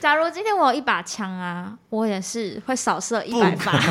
假如今天我有一把枪啊，我也是会扫射一百发。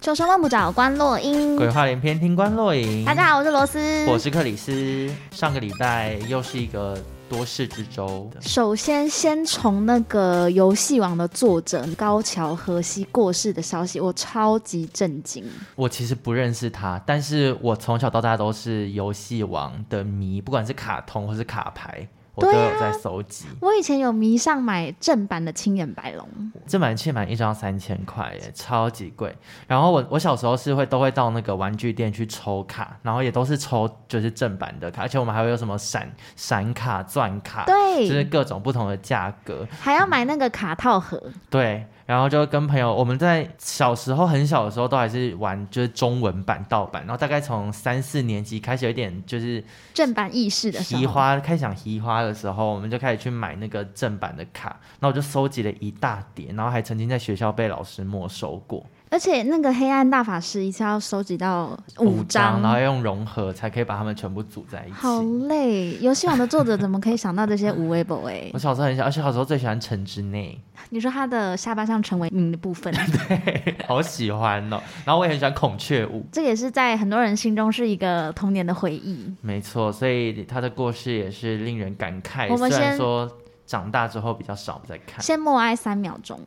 求生万不找关落英，鬼话连篇听关落英。大家好，我是罗斯，我是克里斯。上个礼拜又是一个多事之周。首先，先从那个游戏王的作者高桥和希过世的消息，我超级震惊。我其实不认识他，但是我从小到大都是游戏王的迷，不管是卡通或是卡牌。我都有在搜集。我以前有迷上买正版的青眼白龙，正版正版一张三千块耶，超级贵。然后我我小时候是会都会到那个玩具店去抽卡，然后也都是抽就是正版的卡，而且我们还会有什么闪闪卡、钻卡，对，就是各种不同的价格，还要买那个卡套盒，对。然后就跟朋友，我们在小时候很小的时候都还是玩就是中文版盗版，然后大概从三四年级开始有点就是正版意识的时候，花开始想移花的时候，我们就开始去买那个正版的卡，然后我就收集了一大叠，然后还曾经在学校被老师没收过。而且那个黑暗大法师一次要收集到五张，然后要用融合才可以把它们全部组在一起。好累！游戏王的作者怎么可以想到这些无微博哎？我小时候很小，而且小时候最喜欢城之内。你说他的下巴像陈为民的部分，对，好喜欢哦。然后我也很喜欢孔雀舞，这也是在很多人心中是一个童年的回忆。没错，所以他的过世也是令人感慨。我们虽然说长大之后比较少再看，先默哀三秒钟。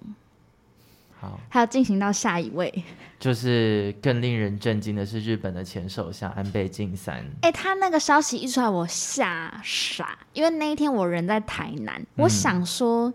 好，还要进行到下一位，就是更令人震惊的是日本的前首相安倍晋三。哎、欸，他那个消息一出来，我吓傻，因为那一天我人在台南，嗯、我想说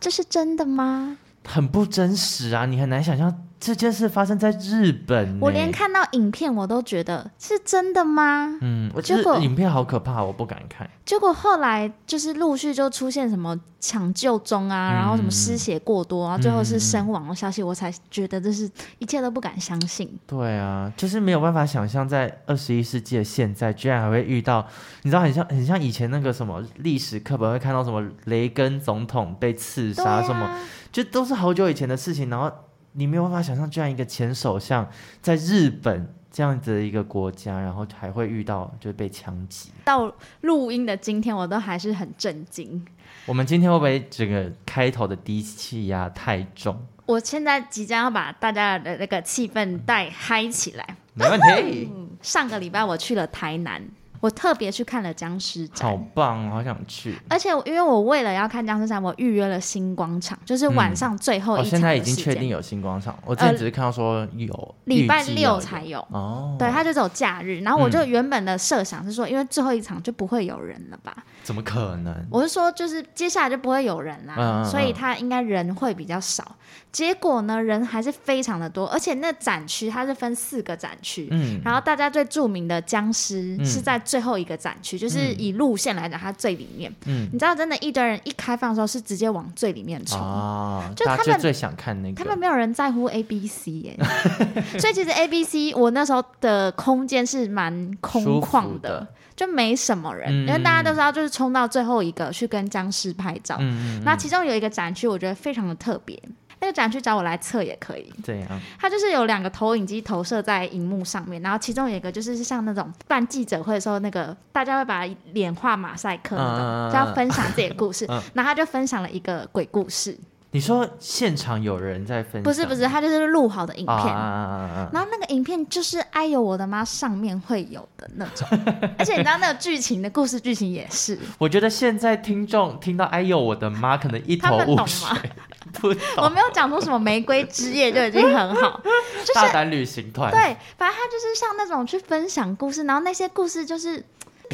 这是真的吗？很不真实啊，你很难想象。这件事发生在日本，我连看到影片我都觉得是真的吗？嗯，我觉得影片好可怕，我不敢看。结果后来就是陆续就出现什么抢救中啊，嗯、然后什么失血过多啊，最后是身亡的消息，我才觉得这是一切都不敢相信。对啊，就是没有办法想象在二十一世纪的现在，居然还会遇到，你知道很像很像以前那个什么历史课本会看到什么雷根总统被刺杀什么，啊、就都是好久以前的事情，然后。你没有办法想象，居然一个前首相在日本这样子的一个国家，然后还会遇到就是被枪击。到录音的今天，我都还是很震惊。我们今天会不会整个开头的低气压太重？我现在即将要把大家的那个气氛带嗨起来。没问题。上个礼拜我去了台南。我特别去看了僵尸展，好棒，好想去。而且因为我为了要看僵尸展，我预约了星光场，就是晚上最后一场、嗯。哦，现在已经确定有星光场，我之前只是看到说有，礼、呃、拜六才有。哦，对，它就只有假日。然后我就原本的设想是说，因为最后一场就不会有人了吧？怎么可能？我是说，就是接下来就不会有人啦，嗯、所以他应该人会比较少。结果呢，人还是非常的多，而且那展区它是分四个展区，嗯，然后大家最著名的僵尸是在最后一个展区，嗯、就是以路线来讲，它最里面，嗯，你知道，真的，一堆人一开放的时候是直接往最里面冲，哦，就他们就最想看那个，他们没有人在乎 A B C 耶，所以其实 A B C 我那时候的空间是蛮空旷的。就没什么人，因为大家都知道，就是冲到最后一个去跟僵尸拍照。嗯，那其中有一个展区，我觉得非常的特别。那个展区找我来测也可以。对啊。它就是有两个投影机投射在荧幕上面，然后其中有一个就是像那种办记者会的时候，那个大家会把脸画马赛克那种，就要分享自己的故事。然后他就分享了一个鬼故事。你说现场有人在分享？不是不是，他就是录好的影片，然后那个影片就是“哎呦我的妈”上面会有的那种，而且你知道那个剧情的故事剧情也是。我觉得现在听众听到“哎呦我的妈”可能一头雾水，不懂。我没有讲出什么玫瑰之夜就已经很好，就是大胆旅行团。对，反正他就是像那种去分享故事，然后那些故事就是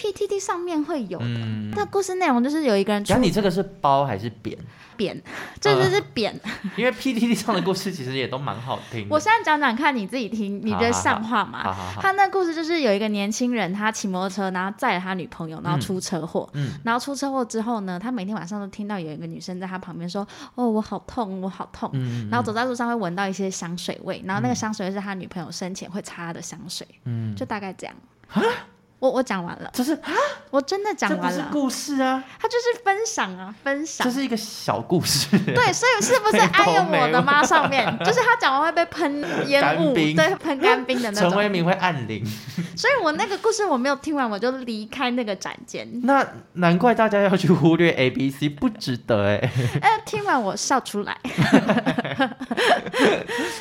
PTT 上面会有的。那故事内容就是有一个人，那你这个是包还是扁？扁，这就是扁、呃。因为 PTT 上的故事其实也都蛮好听。我现在讲讲看，你自己听，你觉得像话吗？好好好好，他那故事就是有一个年轻人，他骑摩托车，然后载了他女朋友，然后出车祸。嗯。然后出车祸之后呢，他每天晚上都听到有一个女生在他旁边说：“哦，我好痛，我好痛。嗯”然后走在路上会闻到一些香水味，然后那个香水味是他女朋友生前会擦的香水。嗯。就大概这样。我我讲完了，这是啊，我真的讲完了。这不是故事啊，它就是分享啊，分享。这是一个小故事。对，所以是不是 爱用我的妈？上面 就是他讲完会被喷烟雾，对，喷干冰的那种。陈为民会按铃。所以我那个故事我没有听完，我就离开那个展间。那难怪大家要去忽略 A B C，不值得哎、欸。哎，听完我笑出来。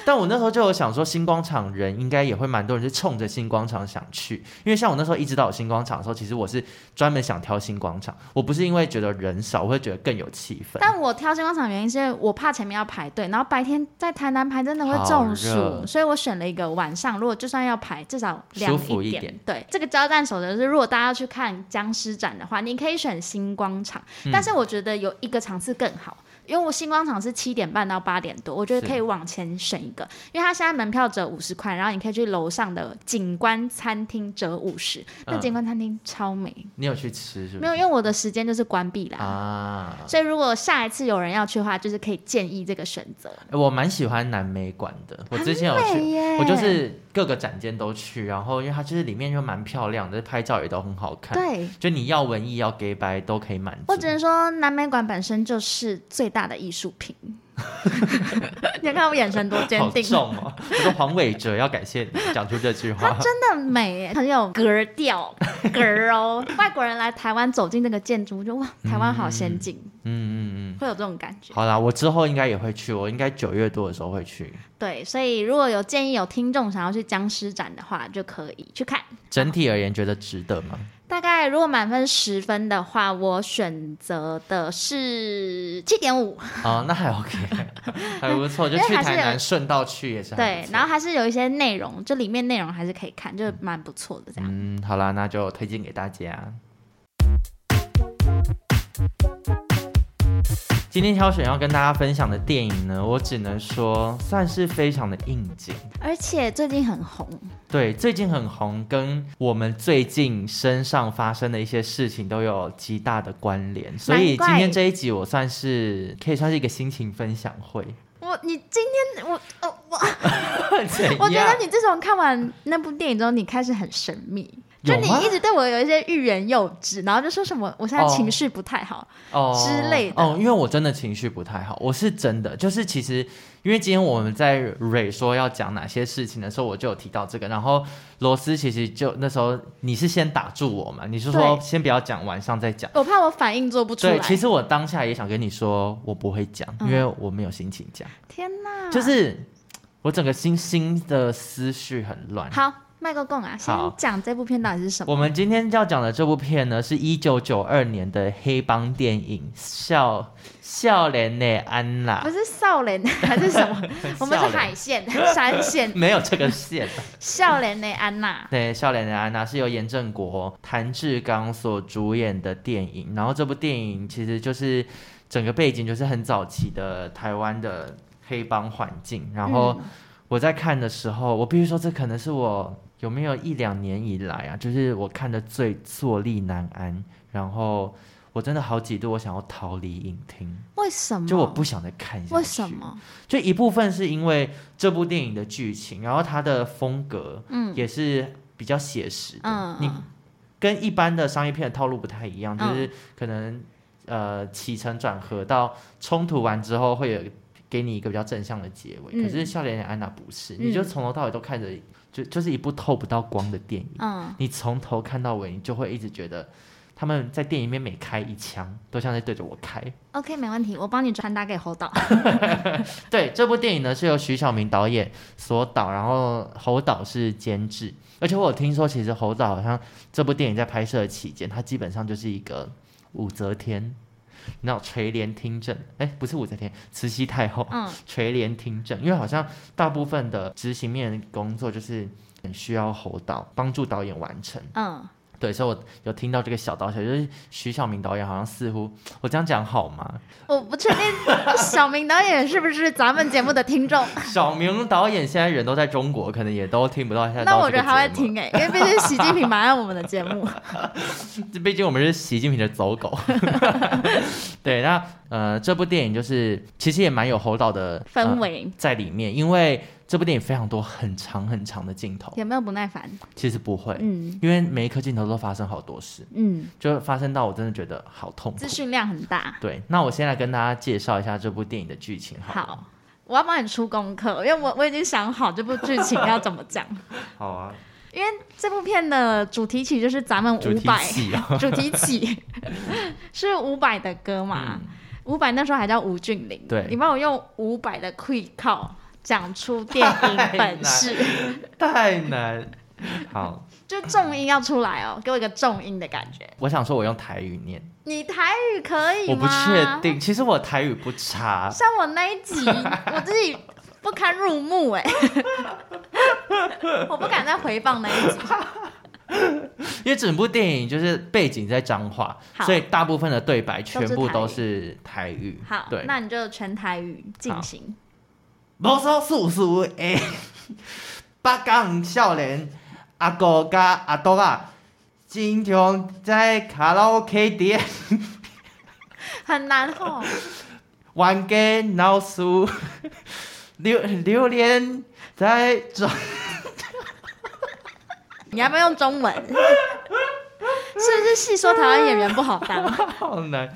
但我那时候就有想说，星光场人应该也会蛮多人是冲着星光场想去。因为像我那时候一直到有新广场的时候，其实我是专门想挑新广场，我不是因为觉得人少，我会觉得更有气氛。但我挑新广场原因是因为我怕前面要排队，然后白天在台南排真的会中暑，所以我选了一个晚上，如果就算要排，至少凉一点。一点对，这个交战守则是，如果大家要去看僵尸展的话，你可以选新广场，嗯、但是我觉得有一个场次更好。因为我新光场是七点半到八点多，我觉得可以往前选一个，因为它现在门票折五十块，然后你可以去楼上的景观餐厅折五十，那景观餐厅超美。你有去吃是不是？没有，因为我的时间就是关闭了啊。所以如果下一次有人要去的话，就是可以建议这个选择。我蛮喜欢南美馆的，我之前有去，我就是各个展间都去，然后因为它就是里面就蛮漂亮的，拍照也都很好看。对，就你要文艺要 gay 白都可以满足。我只能说南美馆本身就是最。大的艺术品，你看我眼神多坚定。好重哦！我说黄伟哲要感谢你讲出这句话，他真的美，很有格调 格哦。外国人来台湾走进那个建筑，就哇，台湾好先进。嗯嗯嗯，会有这种感觉。好啦，我之后应该也会去，我应该九月多的时候会去。对，所以如果有建议有听众想要去僵尸展的话，就可以去看。整体而言，觉得值得吗？大概如果满分十分的话，我选择的是七点五。哦，那还 OK，还不错。就去台南顺道去也是。对，然后还是有一些内容，就里面内容还是可以看，就蛮不错的这样。嗯，好啦，那就推荐给大家。今天挑选要跟大家分享的电影呢，我只能说算是非常的应景，而且最近很红。对，最近很红，跟我们最近身上发生的一些事情都有极大的关联，所以今天这一集我算是可以算是一个心情分享会。我，你今天我，哦，我，我觉得你自从看完那部电影之后，你开始很神秘。就你一直对我有一些欲言又止，然后就说什么我现在情绪不太好哦之类的。哦，因为我真的情绪不太好，我是真的。就是其实因为今天我们在蕊说要讲哪些事情的时候，我就有提到这个。然后罗斯其实就那时候你是先打住我嘛，你是说先不要讲，晚上再讲。我怕我反应做不出来。对，其实我当下也想跟你说，我不会讲，因为我没有心情讲。天哪！就是我整个心心的思绪很乱。好。麦克共啊，先讲这部片到底是什么？我们今天要讲的这部片呢，是一九九二年的黑帮电影《少少年的安娜》。不是少年还是什么？我们是海线山线，没有这个线。少年的安娜，对，少年的安娜是由严正国、谭志刚所主演的电影。然后这部电影其实就是整个背景就是很早期的台湾的黑帮环境。然后我在看的时候，我必须说，这可能是我。有没有一两年以来啊，就是我看的最坐立难安，然后我真的好几度我想要逃离影厅。为什么？就我不想再看下去。为什么？就一部分是因为这部电影的剧情，然后它的风格，嗯，也是比较写实的。嗯，你跟一般的商业片的套路不太一样，就是可能呃起承转合到冲突完之后会有给你一个比较正向的结尾。可是《笑脸脸安娜》不是，你就从头到尾都看着。就就是一部透不到光的电影，嗯，你从头看到尾，你就会一直觉得他们在电影里面每开一枪，都像在对着我开。OK，没问题，我帮你传达给侯导。对，这部电影呢是由徐晓明导演所导，然后侯导是监制，而且我有听说，其实侯导好像这部电影在拍摄期间，他基本上就是一个武则天。那垂帘听政，哎，不是武则天，慈禧太后。嗯，垂帘听政，因为好像大部分的执行面工作就是很需要侯导帮助导演完成。嗯。对，所以我有听到这个小道消息，就是徐小明导演好像似乎，我这样讲好吗？我不确定小明导演是不是咱们节目的听众。小明导演现在人都在中国，可能也都听不到现在。那我觉得他会听 哎，因为毕竟习近平蛮爱我们的节目。毕竟我们是习近平的走狗。对，那呃，这部电影就是其实也蛮有侯导的氛围、呃、在里面，因为。这部电影非常多很长很长的镜头，有没有不耐烦？其实不会，嗯，因为每一颗镜头都发生好多事，嗯，就发生到我真的觉得好痛苦，资讯量很大。对，那我先来跟大家介绍一下这部电影的剧情好。好，我要帮你出功课，因为我我已经想好这部剧情要怎么讲。好啊，因为这部片的主题曲就是咱们五百，主题曲是五百的歌嘛？伍佰、嗯、那时候还叫吴俊霖，对，你帮我用五百的 quick call。讲出电影本事 太难，好，就重音要出来哦，给我一个重音的感觉。我想说，我用台语念，你台语可以吗？我不确定，其实我台语不差。像我那一集，我自己不堪入目哎，我不敢再回放那一集，因为整部电影就是背景在彰化，所以大部分的对白全部都是台语。好，对，那你就全台语进行。无所事事的 北港少年阿哥加阿多啊，经常在卡拉 OK 店，很难吼。玩个闹事，榴榴莲在中。你要不要用中文？是不是戏说台湾演员不好当？好难。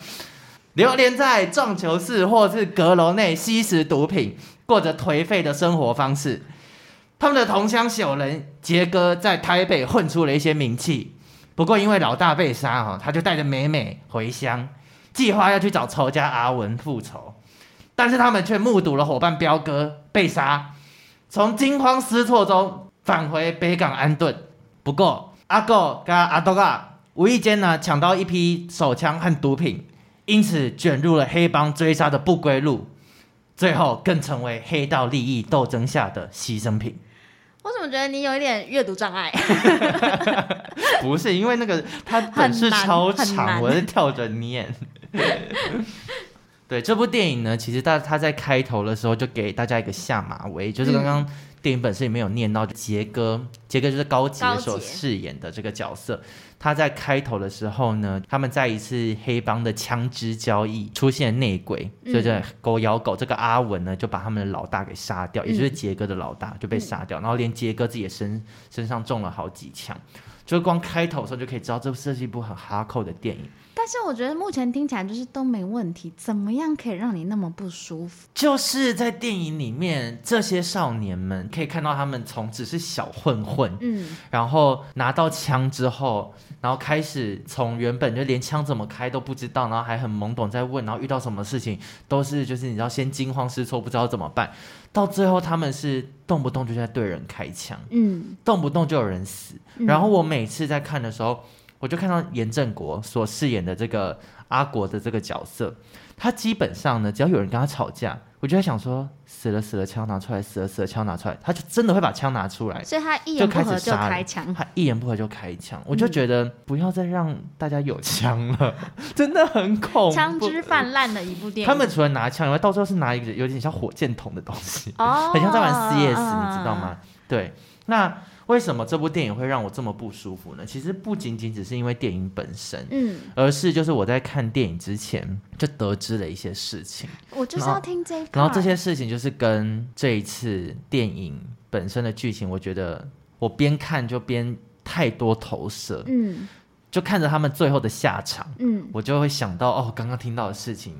榴莲在撞球室或是阁楼内吸食毒品。过着颓废的生活方式，他们的同乡小人杰哥在台北混出了一些名气。不过因为老大被杀哈，他就带着美美回乡，计划要去找仇家阿文复仇。但是他们却目睹了伙伴彪哥被杀，从惊慌失措中返回北港安顿。不过阿哥跟阿多啊无意间呢抢到一批手枪和毒品，因此卷入了黑帮追杀的不归路。最后更成为黑道利益斗争下的牺牲品。我怎么觉得你有一点阅读障碍？不是，因为那个它本是超长，我是跳着念。对，这部电影呢，其实大他在开头的时候就给大家一个下马威，就是刚刚电影本身里面有念到杰哥，杰哥就是高捷所饰演的这个角色。他在开头的时候呢，他们在一次黑帮的枪支交易出现内鬼，所以这狗咬狗，这个阿文呢就把他们的老大给杀掉，嗯、也就是杰哥的老大就被杀掉，嗯、然后连杰哥自己也身身上中了好几枪，就光开头的时候就可以知道这是一部很哈扣的电影。但是我觉得目前听起来就是都没问题，怎么样可以让你那么不舒服？就是在电影里面，这些少年们可以看到他们从只是小混混，嗯，然后拿到枪之后，然后开始从原本就连枪怎么开都不知道，然后还很懵懂在问，然后遇到什么事情都是就是你知道先惊慌失措不知道怎么办，到最后他们是动不动就在对人开枪，嗯，动不动就有人死。然后我每次在看的时候。我就看到严正国所饰演的这个阿国的这个角色，他基本上呢，只要有人跟他吵架，我就在想说，死了死了，枪拿出来，死了死了，枪拿出来，他就真的会把枪拿出来，所以他一言不合就开枪，他一言不合就开枪，我就觉得不要再让大家有枪了，真的很恐怖，枪支泛滥的一部电影。他们除了拿枪以外，到时候是拿一个有点像火箭筒的东西，哦，很像在玩 CS，你知道吗？对，那。为什么这部电影会让我这么不舒服呢？其实不仅仅只是因为电影本身，嗯，而是就是我在看电影之前就得知了一些事情。我就是要听这一，然后这些事情就是跟这一次电影本身的剧情，我觉得我边看就边太多投射，嗯，就看着他们最后的下场，嗯，我就会想到哦，刚刚听到的事情，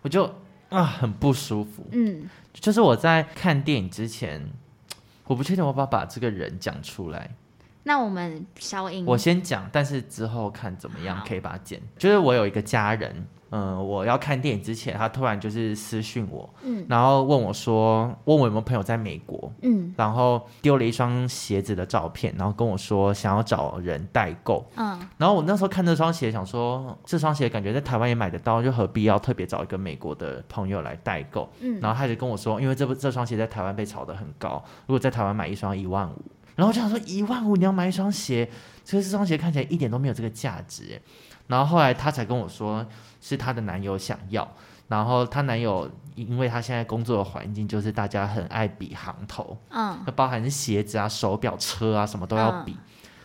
我就啊很不舒服，嗯，就是我在看电影之前。我不确定我要不要把这个人讲出来，那我们消音。我先讲，但是之后看怎么样可以把它剪。就是我有一个家人，嗯、呃，我要看电影之前，他突然就是私讯我，嗯，然后问我说，问我有没有朋友在美国，嗯，然后丢了一双鞋子的照片，然后跟我说想要找人代购，嗯，然后我那时候看这双鞋，想说这双鞋感觉在台湾也买得到，就何必要特别找一个美国的朋友来代购，嗯，然后他就跟我说，因为这不这双鞋在台湾被炒得很高，如果在台湾买一双一万五。然后我就想说，一万五你要买一双鞋，其实这双鞋看起来一点都没有这个价值。然后后来她才跟我说，是她的男友想要。然后她男友，因为他现在工作的环境就是大家很爱比行头，嗯，包含是鞋子啊、手表、车啊，什么都要比。嗯、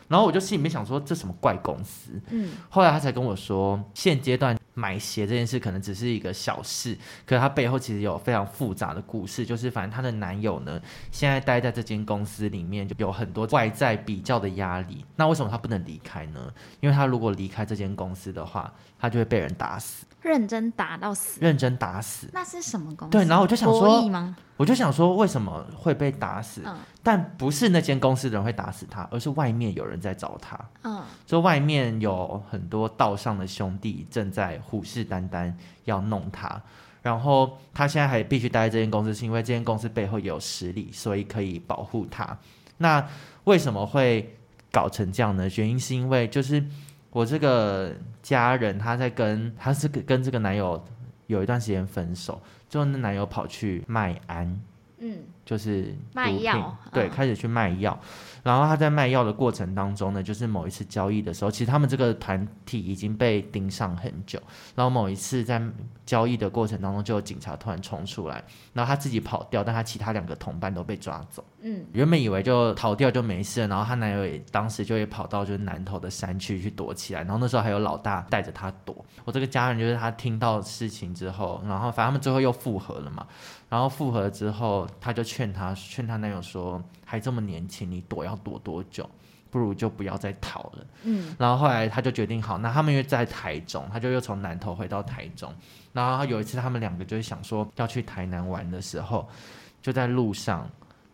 然后我就心里面想说，这什么怪公司？嗯，后来他才跟我说，现阶段买鞋这件事可能只是一个小事，可是她背后其实有非常复杂的故事。就是反正她的男友呢，现在待在这间公司里面，就有很多外在比较的压力。那为什么她不能离开呢？因为她如果离开这间公司的话，她就会被人打死。认真打到死，认真打死，那是什么公司？对，然后我就想说，我就想说，为什么会被打死？嗯，但不是那间公司的人会打死他，而是外面有人在找他。嗯，就外面有很多道上的兄弟正在虎视眈眈要弄他，然后他现在还必须待在这间公司，是因为这间公司背后有实力，所以可以保护他。那为什么会搞成这样呢？原因是因为就是。我这个家人，他在跟他是跟这个男友有一段时间分手，之后那男友跑去卖安，嗯，就是卖药，对，开始去卖药。然后他在卖药的过程当中呢，就是某一次交易的时候，其实他们这个团体已经被盯上很久。然后某一次在交易的过程当中，就有警察突然冲出来，然后他自己跑掉，但他其他两个同伴都被抓走。嗯，原本以为就逃掉就没事了，然后她男友也当时就也跑到就是南头的山区去躲起来。然后那时候还有老大带着他躲。我这个家人就是他听到事情之后，然后反正他们最后又复合了嘛。然后复合之后，他就劝他，劝他男友说：“还这么年轻，你躲要躲多久？不如就不要再逃了。”嗯。然后后来他就决定好，那他们又在台中，他就又从南投回到台中。然后有一次，他们两个就是想说要去台南玩的时候，就在路上，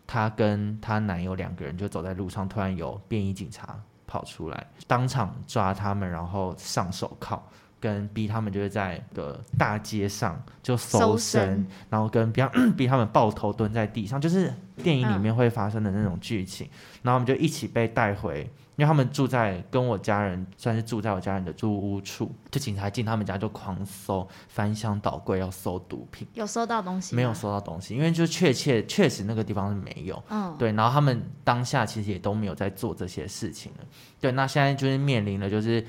他跟他男友两个人就走在路上，突然有便衣警察跑出来，当场抓他们，然后上手铐。跟逼他们就是在个大街上就搜身，然后跟逼 逼他们抱头蹲在地上，就是电影里面会发生的那种剧情。然后我们就一起被带回，因为他们住在跟我家人算是住在我家人的住屋处，就警察进他们家就狂搜，翻箱倒柜要搜毒品。有搜到东西？没有搜到东西，因为就确切确实那个地方是没有。嗯，对。然后他们当下其实也都没有在做这些事情了。对，那现在就是面临的就是。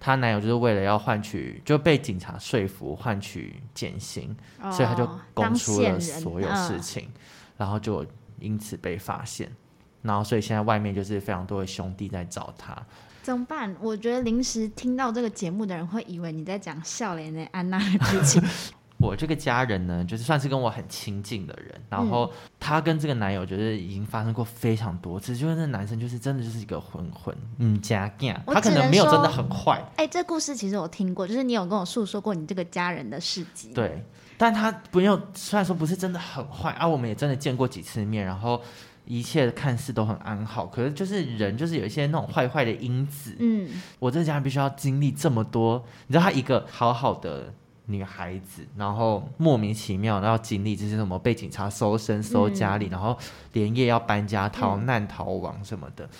她男友就是为了要换取，就被警察说服换取减刑，哦、所以他就供出了所有事情，嗯、然后就因此被发现，然后所以现在外面就是非常多的兄弟在找他，怎么办？我觉得临时听到这个节目的人会以为你在讲笑脸的安娜的剧情。我这个家人呢，就是算是跟我很亲近的人，然后她跟这个男友就是已经发生过非常多次，就是那男生就是真的就是一个混混，嗯，家干，他可能没有真的很坏。哎、欸，这故事其实我听过，就是你有跟我诉说过你这个家人的事迹。对，但他不用，虽然说不是真的很坏啊，我们也真的见过几次面，然后一切看似都很安好，可是就是人就是有一些那种坏坏的因子。嗯，我这个家人必须要经历这么多，你知道他一个好好的。女孩子，然后莫名其妙然后经历这些什么被警察搜身、搜家里，嗯、然后连夜要搬家、逃难、逃亡什么的。嗯、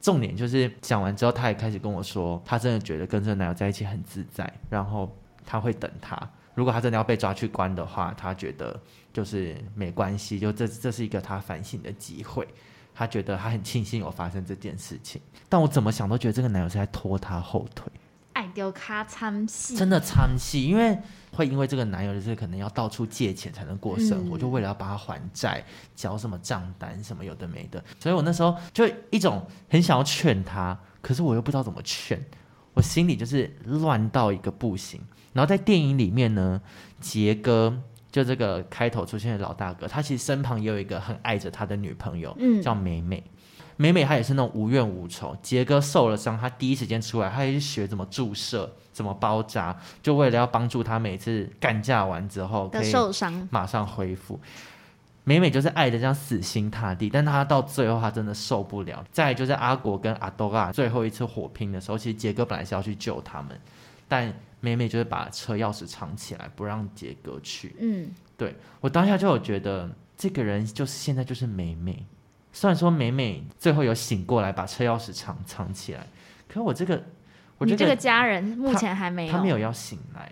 重点就是讲完之后，她也开始跟我说，她真的觉得跟这个男友在一起很自在，然后她会等他。如果他真的要被抓去关的话，他觉得就是没关系，就这这是一个他反省的机会。他觉得他很庆幸有发生这件事情，但我怎么想都觉得这个男友是在拖他后腿。爱丢卡参戏，真的参戏，因为会因为这个男友就是可能要到处借钱才能过生活，嗯、就为了要帮他还债，交什么账单什么有的没的，所以我那时候就一种很想要劝他，可是我又不知道怎么劝，我心里就是乱到一个不行。然后在电影里面呢，杰哥就这个开头出现的老大哥，他其实身旁也有一个很爱着他的女朋友，嗯、叫美美。美美她也是那种无怨无仇。杰哥受了伤，他第一时间出来，他也是学怎么注射、怎么包扎，就为了要帮助他每次干架完之后可以受伤马上恢复。美美就是爱的这样死心塌地，但他到最后他真的受不了。再来就是阿国跟阿多拉最后一次火拼的时候，其实杰哥本来是要去救他们，但美美就是把车钥匙藏起来，不让杰哥去。嗯，对，我当下就有觉得这个人就是现在就是美美。虽然说美美最后有醒过来，把车钥匙藏藏起来，可是我这个，我这个，你这个家人目前还没有，他，他没有要醒来。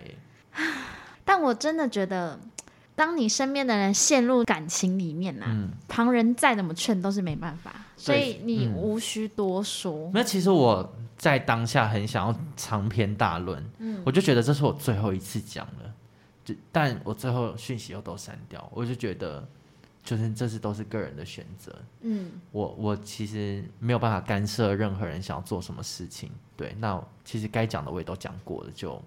但我真的觉得，当你身边的人陷入感情里面呐、啊，嗯、旁人再怎么劝都是没办法，所以你无需多说。那、嗯、其实我在当下很想要长篇大论，嗯，我就觉得这是我最后一次讲了，就但我最后讯息又都删掉，我就觉得。就是这是都是个人的选择，嗯，我我其实没有办法干涉任何人想要做什么事情，对，那其实该讲的我也都讲过了，就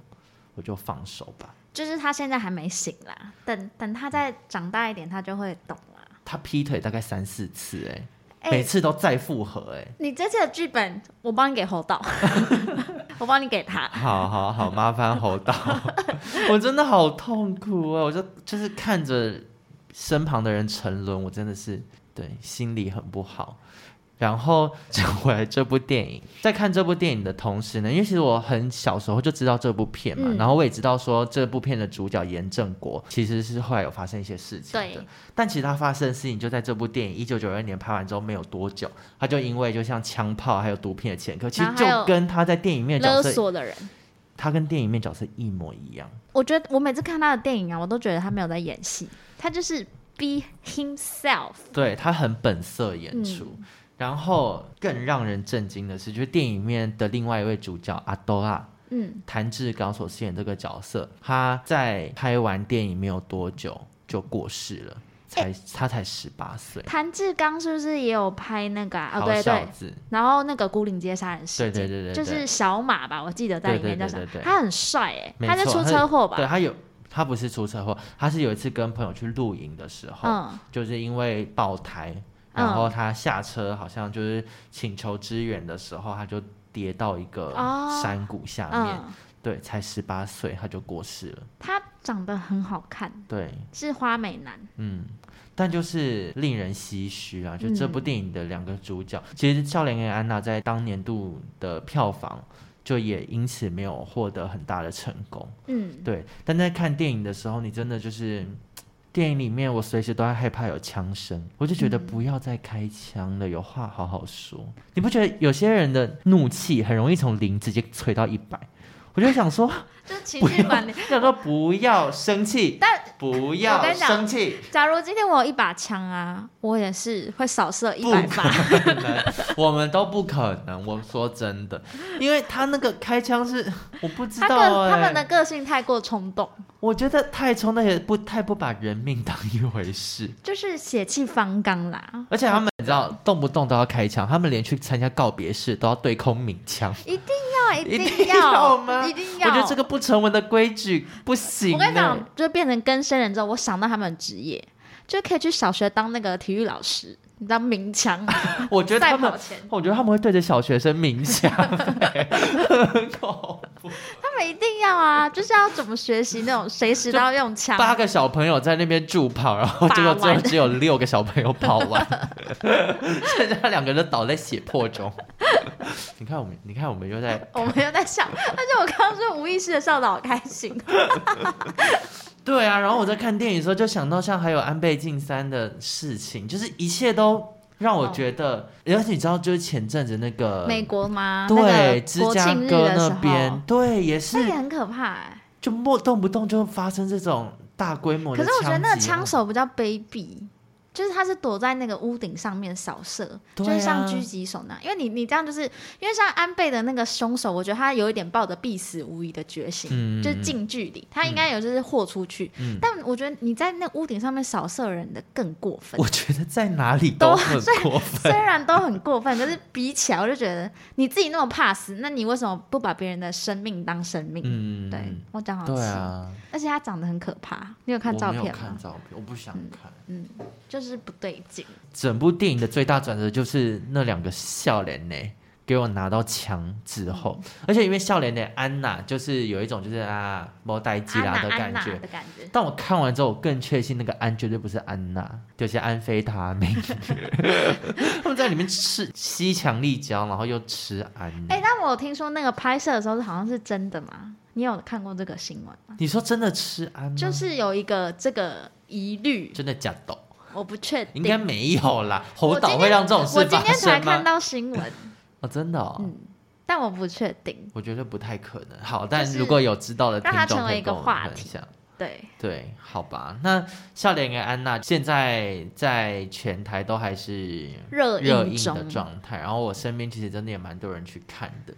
我就放手吧。就是他现在还没醒啦，等等他再长大一点，他就会懂了。他劈腿大概三四次，哎，欸、每次都再复合，哎。你这次的剧本，我帮你给侯导，我帮你给他。好好好，麻烦侯导。我真的好痛苦啊！我就就是看着身旁的人沉沦，我真的是对心里很不好。然后讲回来这部电影，在看这部电影的同时呢，因为其实我很小时候就知道这部片嘛，嗯、然后我也知道说这部片的主角严正国其实是后来有发生一些事情的。对。但其实他发生的事情就在这部电影一九九二年拍完之后没有多久，他就因为就像枪炮还有毒品的前科，其实就跟他在电影里面角色勒索的人，他跟电影里面角色一模一样。我觉得我每次看他的电影啊，我都觉得他没有在演戏，他就是 be himself。对，他很本色演出。嗯然后更让人震惊的是，就是电影里面的另外一位主角阿多拉，嗯，谭志刚所饰演这个角色，他在拍完电影没有多久就过世了，才他才十八岁。谭志刚是不是也有拍那个啊？哦，对对，然后那个孤岭街杀人事件，对对对对，就是小马吧，我记得在里面叫什么？他很帅哎，他是出车祸吧？对，他有，他不是出车祸，他是有一次跟朋友去露营的时候，嗯，就是因为爆胎。然后他下车，好像就是请求支援的时候，他就跌到一个山谷下面，哦嗯、对，才十八岁他就过世了。他长得很好看，对，是花美男，嗯，但就是令人唏嘘啊，就这部电影的两个主角，嗯、其实笑脸跟安娜在当年度的票房就也因此没有获得很大的成功，嗯，对，但在看电影的时候，你真的就是。电影里面，我随时都在害怕有枪声，我就觉得不要再开枪了，嗯、有话好好说。你不觉得有些人的怒气很容易从零直接吹到一百？我就想说，就情绪管理，想说不要生气，但不要生气。假如今天我有一把枪啊，我也是会扫射一百发。我们都不可能。我说真的，因为他那个开枪是我不知道、欸，他们的个性太过冲动。我觉得太冲动也不太不把人命当一回事，就是血气方刚啦。而且他们你知道，动不动都要开枪，他们连去参加告别式都要对空鸣枪，一定要，一定要 吗？一定要！我觉得这个不成文的规矩不行。我跟你讲，就变成更生人之后，我想到他们的职业，就可以去小学当那个体育老师，你知道鸣枪。我觉得他们，我觉得他们会对着小学生鸣枪，很恐怖。他们一定要啊，就是要怎么学习那种随时都要用枪。八个小朋友在那边助跑，然后结果最后只有六个小朋友跑完，剩下两个人倒在血泊中。你看我们，你看我们又在，我们又在笑，而且我刚刚说无意识的笑得好开心。对啊，然后我在看电影的时候就想到，像还有安倍晋三的事情，就是一切都让我觉得，哦、而且你知道，就是前阵子那个美国吗？对，芝加哥那边，对，也是，那也很可怕哎，就莫动不动就发生这种大规模的。可是我觉得那个枪手比较卑鄙。就是他是躲在那个屋顶上面扫射，啊、就是像狙击手那样。因为你你这样就是因为像安倍的那个凶手，我觉得他有一点抱着必死无疑的决心，嗯、就是近距离，他应该有就是豁出去。嗯、但我觉得你在那屋顶上面扫射人的更过分。我觉得在哪里都很过分，虽然都很过分，可是比起来，我就觉得你自己那么怕死，那你为什么不把别人的生命当生命？嗯，对我讲好。对啊，而且他长得很可怕。你有看照片吗？看照片，我不想看。嗯，嗯就是。是不对劲。整部电影的最大转折就是那两个笑脸呢，给我拿到枪之后，嗯、而且因为笑脸的安娜就是有一种就是啊莫代基拉的感觉。但我看完之后，我更确信那个安绝对不是安娜，就是安非他命。他们在里面吃吸强力胶，然后又吃安。哎、欸，但我听说那个拍摄的时候是好像是真的吗？你有看过这个新闻吗？你说真的吃安吗？就是有一个这个疑虑，真的假的？我不确定，应该没有啦。侯导会让这种事发生吗？我今天才看到新闻。哦，真的哦。嗯，但我不确定。我觉得不太可能。好，但如果有知道的听众，让它成为一个话题。对对，好吧。那笑脸跟安娜现在在全台都还是热热映的状态，然后我身边其实真的也蛮多人去看的。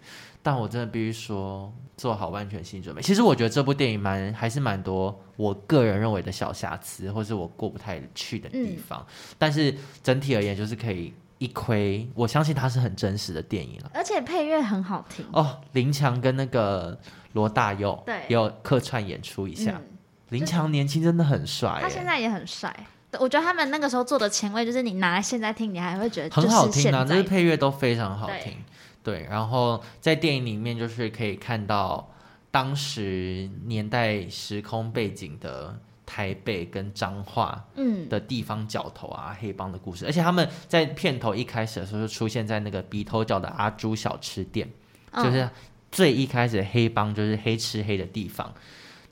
但我真的必须说，做好万全心理准备。其实我觉得这部电影蛮还是蛮多我个人认为的小瑕疵，或是我过不太去的地方。嗯、但是整体而言，就是可以一窥。我相信它是很真实的电影了，而且配乐很好听哦。林强跟那个罗大佑，对，也有客串演出一下。嗯、林强年轻真的很帅，他现在也很帅。我觉得他们那个时候做的前卫，就是你拿来现在听，你还会觉得很好听啊，这些配乐都非常好听。对，然后在电影里面就是可以看到当时年代时空背景的。台北跟彰化嗯的地方角头啊，嗯、黑帮的故事，而且他们在片头一开始的时候就出现在那个鼻头角的阿朱小吃店，哦、就是最一开始黑帮就是黑吃黑的地方，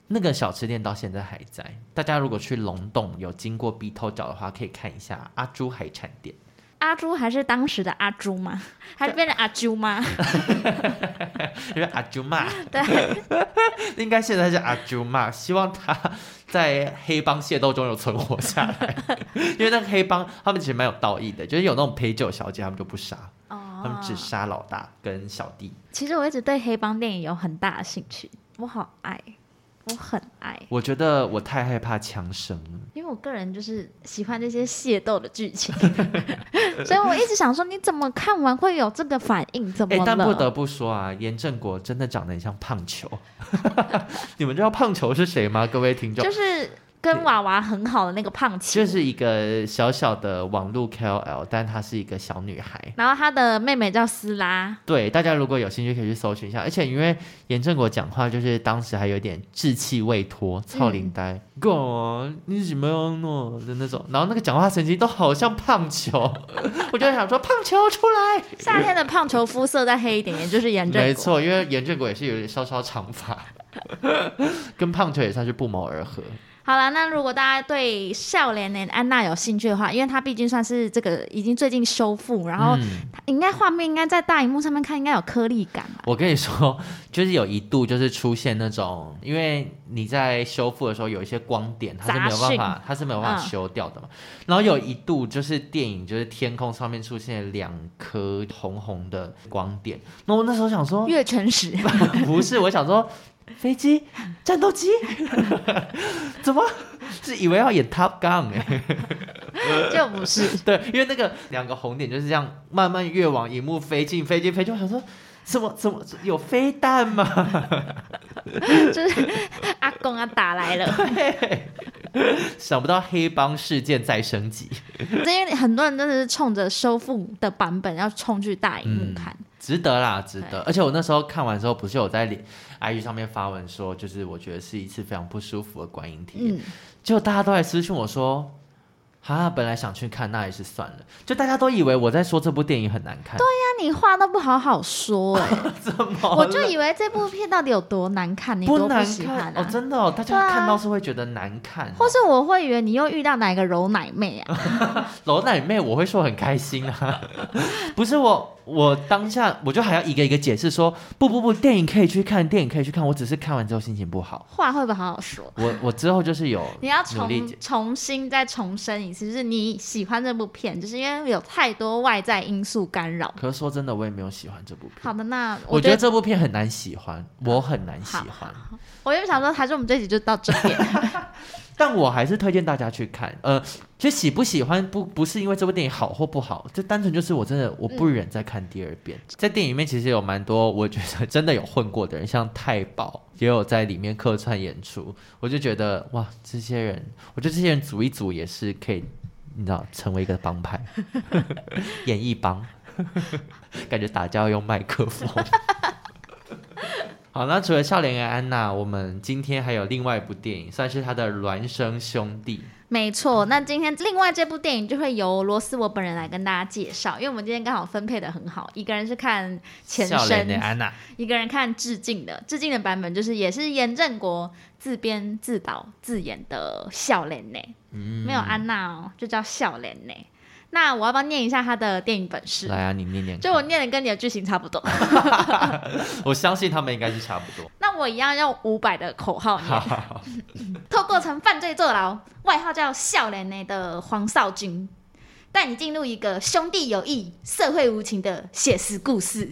那个小吃店到现在还在。大家如果去龙洞有经过鼻头角的话，可以看一下阿朱海产店。阿朱还是当时的阿朱吗？还是变成阿朱吗？因为阿朱嘛，对，应该现在是阿朱嘛。希望他在黑帮械斗中有存活下来，因为那个黑帮他们其实蛮有道义的，就是有那种陪酒小姐，他们就不杀，哦、他们只杀老大跟小弟。其实我一直对黑帮电影有很大的兴趣，我好爱。我很爱，我觉得我太害怕枪声了，因为我个人就是喜欢这些械斗的剧情，所以我一直想说，你怎么看完会有这个反应？怎么但不得不说啊，严正国真的长得很像胖球，你们知道胖球是谁吗？各位听众，就是。跟娃娃很好的那个胖球，就是一个小小的网络 KOL，但她是一个小女孩。然后她的妹妹叫斯拉。对，大家如果有兴趣可以去搜寻一下。而且因为严正国讲话就是当时还有点稚气未脱，操灵呆，哥，你怎么样呢的那种。然后那个讲话神情都好像胖球，我就想说胖球出来。夏天的胖球肤色再黑一点，也就是严正国。没错，因为严正国也是有点稍稍长发，跟胖球也算是不谋而合。好了，那如果大家对笑脸的安娜有兴趣的话，因为它毕竟算是这个已经最近修复，然后应该画面应该在大荧幕上面看应该有颗粒感。我跟你说，就是有一度就是出现那种，因为你在修复的时候有一些光点，它是没有办法，它是没有办法修掉的嘛。嗯、然后有一度就是电影就是天空上面出现两颗红红的光点，那我那时候想说，月全食不是，我想说。飞机、战斗机，怎么是以为要演 Top Gun 哎？就不是。对，因为那个两个红点就是这样慢慢越往荧幕飞进，飞进，飞进。我想说，怎么怎么有飞弹吗？就是阿公要打来了。想不到黑帮事件再升级。因为很多人真的是冲着修复的版本要冲去大荧幕看。嗯值得啦，值得。而且我那时候看完之后，不是有在 IG 上面发文说，就是我觉得是一次非常不舒服的观影体验。嗯、结果大家都来私信我说。啊，本来想去看，那也是算了。就大家都以为我在说这部电影很难看。对呀、啊，你话都不好好说哎、欸。怎么？我就以为这部片到底有多难看，你多不喜欢、啊、哦，真的哦，大家看到是会觉得难看、哦啊。或是我会以为你又遇到哪个柔奶妹啊？柔奶妹，我会说很开心啊。不是我，我当下我就还要一个一个解释说，不不不，电影可以去看，电影可以去看。我只是看完之后心情不好。话会不会好好说？我我之后就是有你要重重新再重申一次。其实你喜欢这部片，就是因为有太多外在因素干扰。可是说真的，我也没有喜欢这部片。好的，那我觉，得这部片很难喜欢，我很难喜欢。我就想说，还是我们这一集就到这边。但我还是推荐大家去看。呃，其实喜不喜欢不不是因为这部电影好或不好，就单纯就是我真的我不忍再看第二遍。嗯、在电影里面其实有蛮多我觉得真的有混过的人，像太保也有在里面客串演出。我就觉得哇，这些人，我觉得这些人组一组也是可以，你知道，成为一个帮派，演艺帮，感觉打架要用麦克风。好，那除了笑脸的安娜，我们今天还有另外一部电影，算是他的孪生兄弟。没错，那今天另外这部电影就会由罗斯我本人来跟大家介绍，因为我们今天刚好分配的很好，一个人是看前身的安娜，一个人看致敬的，致敬的版本就是也是严正国自编自导自演的笑脸呢，嗯、没有安娜哦，就叫笑脸呢。那我要不要念一下他的电影本事？来啊，你念念。就我念的跟你的剧情差不多。我相信他们应该是差不多。那我一样用五百的口号念。透过曾犯罪坐牢，外号叫笑脸呢的黄少军，带你进入一个兄弟友谊、社会无情的写实故事。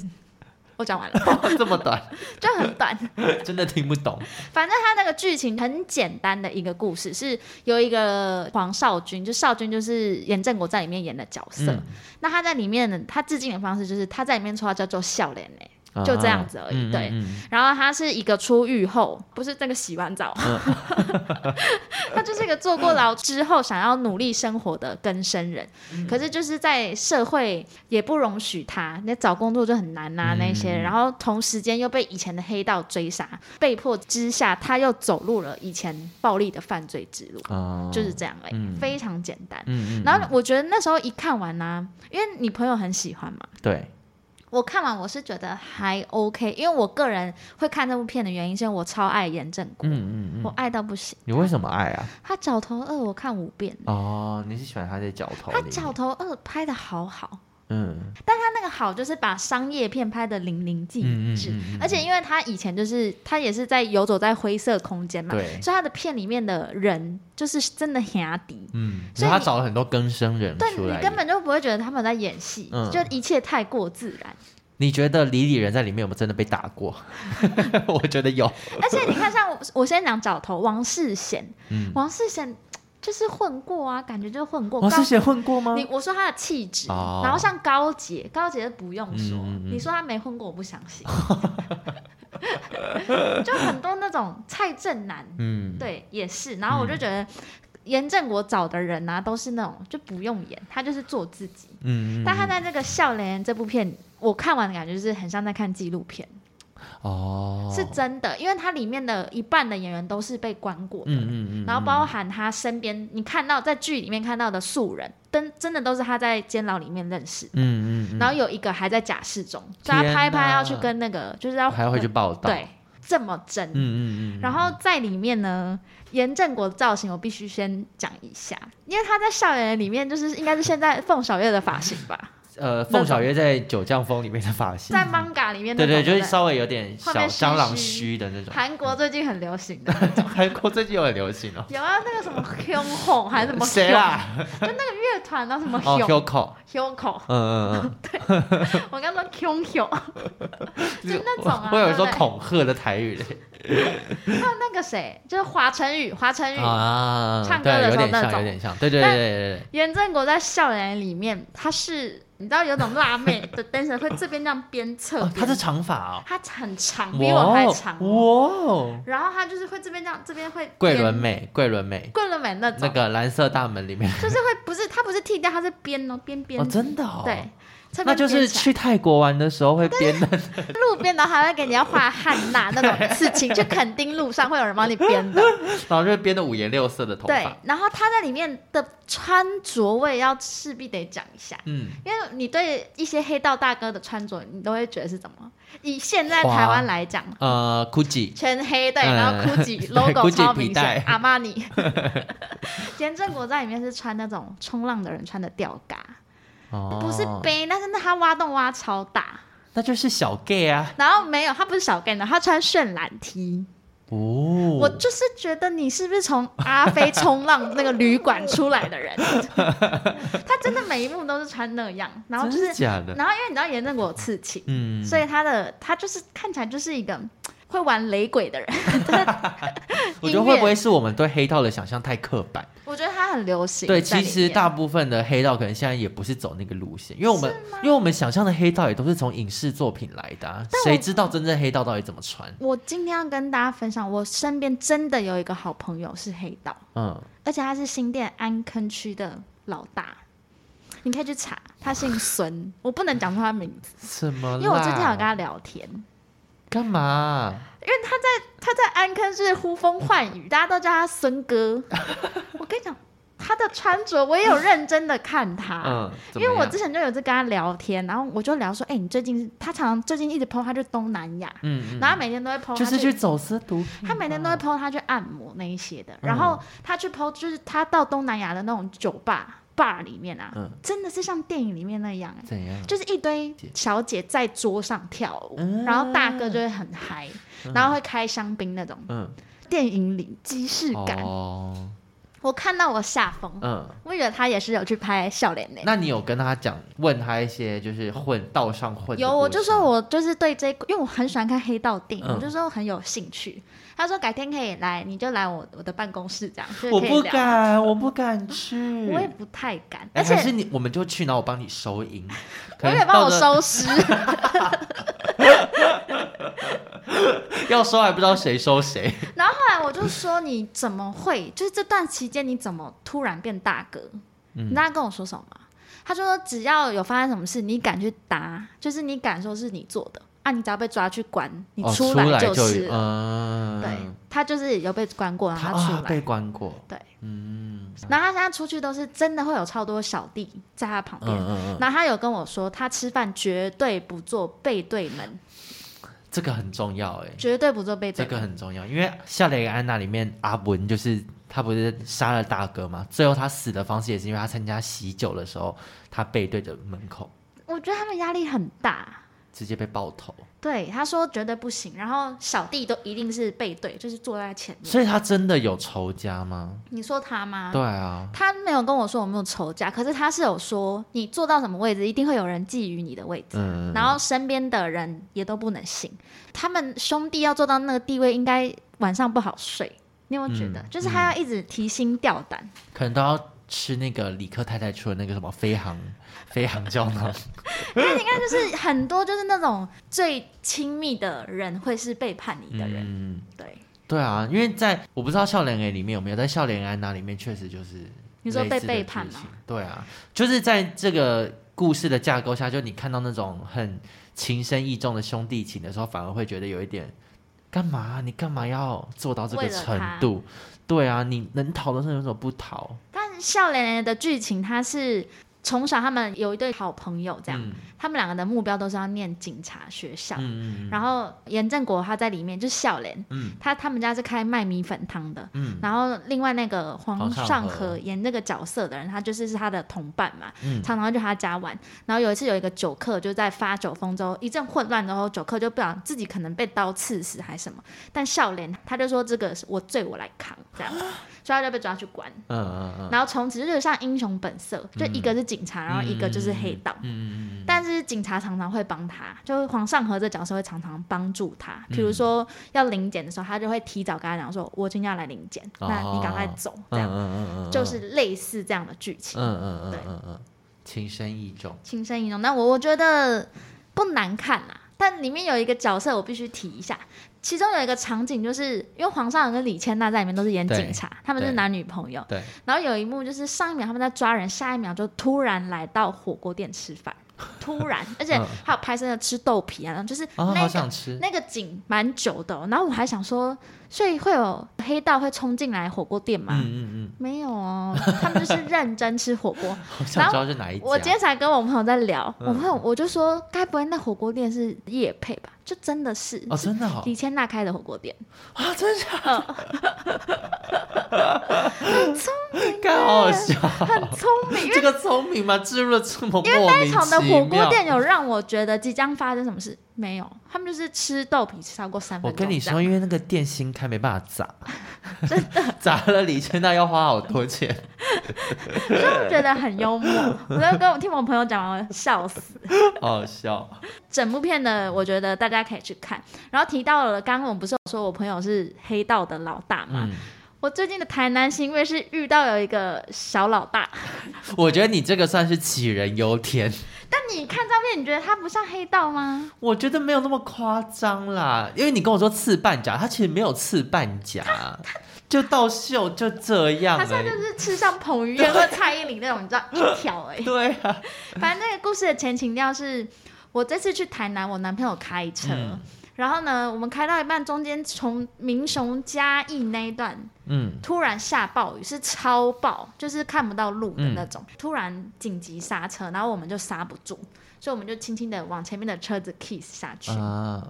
我讲完了，这么短，就很短，真的听不懂。反正他那个剧情很简单的一个故事，是有一个黄少军，就少军就是严正国在里面演的角色。嗯、那他在里面呢，他致敬的方式就是他在里面说话叫做笑脸呢。就这样子而已。对，然后他是一个出狱后，不是那个洗完澡，他就是一个坐过牢之后想要努力生活的更生人。可是就是在社会也不容许他，那找工作就很难啊那些。然后同时间又被以前的黑道追杀，被迫之下他又走入了以前暴力的犯罪之路，就是这样哎，非常简单。然后我觉得那时候一看完呢，因为你朋友很喜欢嘛，对。我看完我是觉得还 OK，因为我个人会看这部片的原因是因为我超爱严正国，嗯嗯嗯，我爱到不行。你为什么爱啊？他角头二我看五遍。哦，你是喜欢他的角头？他角头二拍的好好。嗯，但他那个好就是把商业片拍的淋漓尽致，嗯嗯嗯嗯、而且因为他以前就是他也是在游走在灰色空间嘛，对，所以他的片里面的人就是真的很阿迪，嗯，所以他找了很多更生人对，你根本就不会觉得他们在演戏，嗯、就一切太过自然。你觉得李李仁在里面有没有真的被打过？我觉得有，而且你看，像我，我先讲角头王世贤，嗯、王世贤。就是混过啊，感觉就是混过。王世贤混过吗？你我说他的气质，哦、然后像高姐，高捷不用说，嗯嗯、你说他没混过，我不相信。就很多那种蔡正南，嗯，对，也是。然后我就觉得严正国找的人啊，都是那种就不用演，他就是做自己。嗯，但他在这个《笑脸人》这部片，我看完的感觉就是很像在看纪录片。哦，是真的，因为它里面的一半的演员都是被关过的，嗯嗯嗯，然后包含他身边你看到在剧里面看到的素人，真真的都是他在监牢里面认识，嗯嗯，然后有一个还在假释中，所以他拍拍要去跟那个就是要还要回去报道，对，这么真，嗯嗯嗯，然后在里面呢，严正国的造型我必须先讲一下，因为他在校园里面就是应该是现在凤小岳的发型吧。呃，凤小岳在《九降风》里面的发型，在 manga 里面，对对，就是稍微有点小蟑螂须的那种。韩国最近很流行的，韩国最近有很流行哦。有啊，那个什么 Hyunho 还是什么？谁啊？就那个乐团啊，什么 Hyunho？Hyunho。嗯嗯嗯。对，我刚说 Hyunho，就那种啊。我有说恐吓的台语嘞。还有那个谁，就是华晨宇，华晨宇啊，唱歌的时候那种，有点像，对对对对对。严正国在笑脸里面，他是。你知道有种辣妹 的 dancer 会这边这样鞭策，她是长发哦，她很长，比我还长。哇。然后她就是会这边这样，这边会桂纶镁，桂纶镁，桂纶镁那种，那个蓝色大门里面。就是会不是，她不是剃掉，她是编哦，编编哦，真的哦，对。那就是去泰国玩的时候会编的，路边的还会给你要画汉娜那种事情，就垦丁路上会有人帮你编的，然后就编的五颜六色的头发。对，然后他在里面的穿着我也要势必得讲一下，嗯，因为你对一些黑道大哥的穿着，你都会觉得是怎么？以现在台湾来讲，呃，GUCCI 全黑对，然后 GUCCI logo 超明显，阿玛尼。严正国在里面是穿那种冲浪的人穿的吊嘎。不是背，但是那他挖洞挖超大，那就是小 gay 啊。然后没有，他不是小 gay 呢，他穿渲染 T。哦，我就是觉得你是不是从阿飞冲浪那个旅馆出来的人？他真的每一幕都是穿那样，然后就是假的。然后因为你知道严正国有刺青，嗯，所以他的他就是看起来就是一个。会玩雷鬼的人，我觉得会不会是我们对黑道的想象太刻板？我觉得他很流行。对，其实大部分的黑道可能现在也不是走那个路线，因为我们因为我们想象的黑道也都是从影视作品来的，啊，谁知道真正黑道到底怎么穿？我今天要跟大家分享，我身边真的有一个好朋友是黑道，嗯，而且他是新店安坑区的老大，你可以去查，他姓孙，我不能讲出他名字，什么？因为我最近有跟他聊天。干嘛？因为他在他在安坑是呼风唤雨，大家都叫他孙哥。我跟你讲，他的穿着我也有认真的看他，嗯，因为我之前就有在跟他聊天，然后我就聊说，哎、欸，你最近他常常最近一直 po 他去东南亚，嗯，嗯，然后每天都会 po，就是去走私毒品，他每天都会 po 他去按摩那一些的，然后他去 po 就是他到东南亚的那种酒吧。Bar 里面啊，嗯、真的是像电影里面那样，怎样？就是一堆小姐在桌上跳舞，嗯、然后大哥就会很嗨，嗯、然后会开香槟那种，嗯、电影里即视感。哦我看到我下风，嗯，我以为他也是有去拍笑脸呢。那你有跟他讲，问他一些就是混道上混？有，我就说我就是对这个，因为我很喜欢看黑道电影，嗯、我就说很有兴趣。他说改天可以来，你就来我我的办公室这样。我不敢，我不敢去，我也不太敢。而且是你，我们就去，然后我帮你收银，我也帮我收尸。要收还不知道谁收谁。然后后来我就说：“你怎么会？就是这段期间你怎么突然变大哥？”嗯、你知道他跟我说什么吗？他说：“只要有发生什么事，你敢去答，就是你敢说是你做的。”啊！你只要被抓去关，你出来就是。嗯，对，他就是有被关过，然后他出来。被关过。对，嗯。然后他现在出去都是真的会有超多小弟在他旁边。然后他有跟我说，他吃饭绝对不做背对门。这个很重要哎。绝对不做背对门。这个很重要，因为《夏雷安娜》里面阿文就是他不是杀了大哥嘛？最后他死的方式也是因为他参加喜酒的时候，他背对着门口。我觉得他们压力很大。直接被爆头，对他说绝对不行，然后小弟都一定是背对，就是坐在前面。所以他真的有仇家吗？你说他吗？对啊，他没有跟我说我没有仇家，可是他是有说你坐到什么位置，一定会有人觊觎你的位置，嗯、然后身边的人也都不能信。他们兄弟要做到那个地位，应该晚上不好睡。你有没有觉得？嗯、就是他要一直提心吊胆，可能都要。吃那个李克太太出的那个什么飞航 飞航胶囊，因为你看，就是很多就是那种最亲密的人会是背叛你的人，嗯，对，对啊，因为在我不知道笑脸 A 里面有没有，在笑脸安娜里面确实就是你说被背叛吗？对啊，就是在这个故事的架构下，就你看到那种很情深意重的兄弟情的时候，反而会觉得有一点干嘛？你干嘛要做到这个程度？对啊，你能逃的时候为什么不逃？笑脸脸的剧情，它是从小他们有一对好朋友，这样，嗯、他们两个的目标都是要念警察学校。嗯、然后严正国他在里面就是笑脸，嗯、他他们家是开卖米粉汤的。嗯、然后另外那个黄尚和演那个角色的人，他就是是他的同伴嘛，嗯、常常去他家玩。然后有一次有一个酒客就在发酒疯之后一阵混乱之后，酒客就不想自己可能被刀刺死还是什么，但笑脸他就说这个是我罪我来扛这样。所以他就被抓去关，嗯嗯嗯，然后从此就像英雄本色，就一个是警察，然后一个就是黑道，嗯嗯，但是警察常常会帮他，就是黄尚和这角色会常常帮助他，比如说要临检的时候，他就会提早跟他讲说，我今天要来临检，那你赶快走，这样，就是类似这样的剧情，嗯嗯对，嗯嗯，情深意重，情深意重，那我我觉得不难看啊，但里面有一个角色我必须提一下。其中有一个场景，就是因为黄少仁跟李千娜在里面都是演警察，他们是男女朋友。对。然后有一幕就是上一秒他们在抓人，下一秒就突然来到火锅店吃饭。突然，而且还有拍摄的吃豆皮啊，就是那个、哦、好想吃那个景蛮久的、哦。然后我还想说，所以会有黑道会冲进来火锅店吗？嗯嗯嗯，没有哦，他们就是认真吃火锅。我想知道是哪一家。我今天才跟我朋友在聊，嗯、我朋友我就说，该不会那火锅店是夜配吧？就真的是哦，真的哦，李千娜开的火锅店啊，真的？很聪明，刚好笑，很聪明。这个聪明吗？置入了这么。因为那一场的火锅店有让我觉得即将发生什么事。没有，他们就是吃豆皮吃超过三分钟。我跟你说，因为那个店新开，没办法砸，真的砸了李千娜要花好多钱。所以我觉得很幽默，我就跟我听我朋友讲完，我笑死。好好笑。整部片的，我觉得大家可以去看。然后提到了，刚刚我们不是有说我朋友是黑道的老大吗？嗯、我最近的台南是因为是遇到有一个小老大。我觉得你这个算是杞人忧天。但你看照片，你觉得他不像黑道吗？我觉得没有那么夸张啦，因为你跟我说刺半甲，他其实没有刺半甲，就到秀就这样。他现在就是吃像彭于晏或蔡依林那种，你知道一条哎。对啊，反正那个故事的前情调是，我这次去台南，我男朋友开车。嗯。然后呢，我们开到一半，中间从民雄嘉义那一段，嗯，突然下暴雨，是超暴，就是看不到路的那种，嗯、突然紧急刹车，然后我们就刹不住，所以我们就轻轻的往前面的车子 kiss 下去，啊、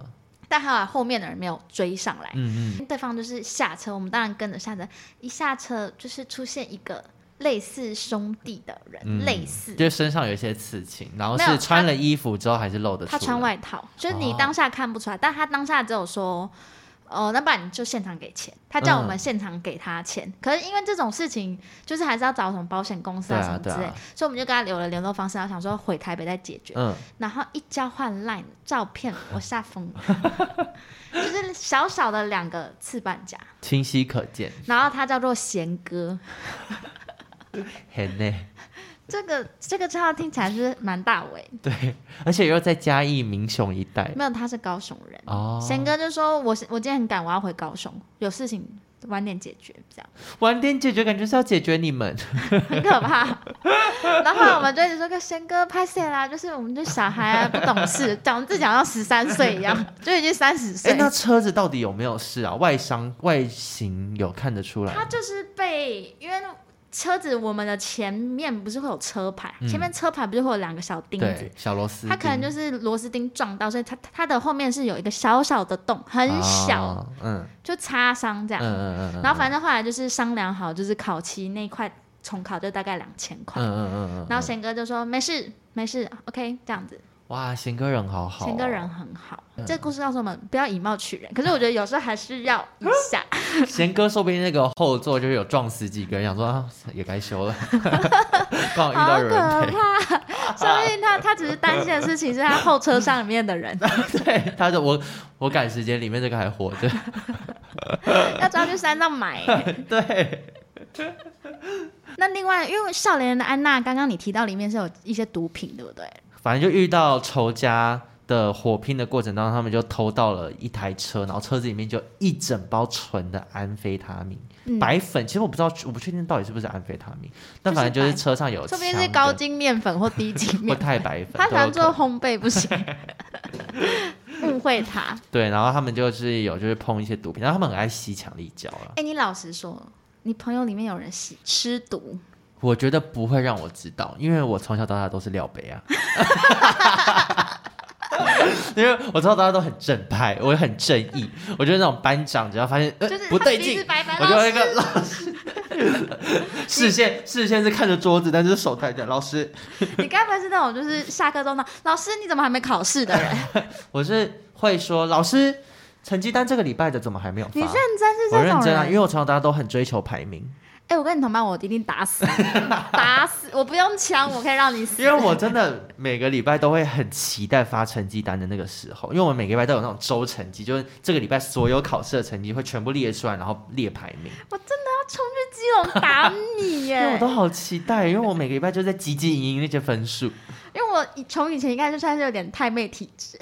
但还好后面的人没有追上来，嗯嗯，对方就是下车，我们当然跟着下车，一下车就是出现一个。类似兄弟的人，嗯、类似，就身上有一些刺青，然后是穿了衣服之后还是露的。他穿外套，就是你当下看不出来，哦、但他当下只有说，哦、呃，那不然你就现场给钱。他叫我们现场给他钱，嗯、可是因为这种事情，就是还是要找什么保险公司啊什么之类，啊啊、所以我们就跟他留了联络方式，然后想说回台北再解决。嗯，然后一交换 line 照片，我吓疯了，就是小小的两个刺半甲，清晰可见。然后他叫做贤哥。很呢，这个这个称号听起来是蛮大尾，对，而且又在嘉义民雄一带。没有，他是高雄人。哦，贤哥就说我：“我我今天很赶，我要回高雄，有事情晚点解决。”这样晚点解决，感觉是要解决你们，很可怕。然后我们就一直说：“个贤哥拍谢啦，就是我们这小孩啊，不懂事，讲自己讲到十三岁一样，就已经三十岁。”那车子到底有没有事啊？外伤外形有看得出来？他就是被因为。车子，我们的前面不是会有车牌？嗯、前面车牌不是会有两个小钉子？小螺丝。它可能就是螺丝钉撞到，所以它它的后面是有一个小小的洞，很小，哦、嗯，就擦伤这样。嗯嗯嗯，嗯。然后反正后来就是商量好，就是烤漆那块重考就大概两千块。嗯嗯嗯嗯。然后贤哥就说没事没事，OK 这样子。哇，贤哥人好好，哦，贤哥人很好。嗯、这个故事告诉我们不要以貌取人，可是我觉得有时候还是要一下。贤哥说不定那个后座就是有撞死几个人，想说啊也该修了。刚好遇到有人好可怕，说不定他他只是担心的事情是他后车上里面的人。对，他说我我赶时间，里面这个还活着，要抓去山上买。对。那另外，因为少年人的安娜，刚刚你提到里面是有一些毒品，对不对？反正就遇到仇家的火拼的过程当中，他们就偷到了一台车，然后车子里面就一整包纯的安非他命、嗯、白粉。其实我不知道，我不确定到底是不是安非他命，但反正就是车上有。说不定是高筋面粉或低筋面粉，或太白粉。他想做烘焙不行，误会他。对，然后他们就是有就是碰一些毒品，然后他们很爱吸强力胶了。哎，你老实说，你朋友里面有人吸吃毒？我觉得不会让我知道，因为我从小到大都是廖北啊。因为我知道大家都很正派，我很正义。我觉得那种班长只要发现呃不对劲，我就那个老师 视线视线是看着桌子，但是手抬着。老师，你该不会是那种就是下课都那老师你怎么还没考试的人？我是会说老师成绩单这个礼拜的怎么还没有发？你认真是这种人？我认真啊，因为我从小到大都很追求排名。哎、欸，我跟你同班，我一定打死打死，我不用枪，我可以让你死。因为我真的每个礼拜都会很期待发成绩单的那个时候，因为我们每个礼拜都有那种周成绩，就是这个礼拜所有考试的成绩会全部列出来，然后列排名。我真的要冲去基隆打你耶！因为我都好期待，因为我每个礼拜就在汲汲营营那些分数。因为我从以前应该就算是有点太妹体质，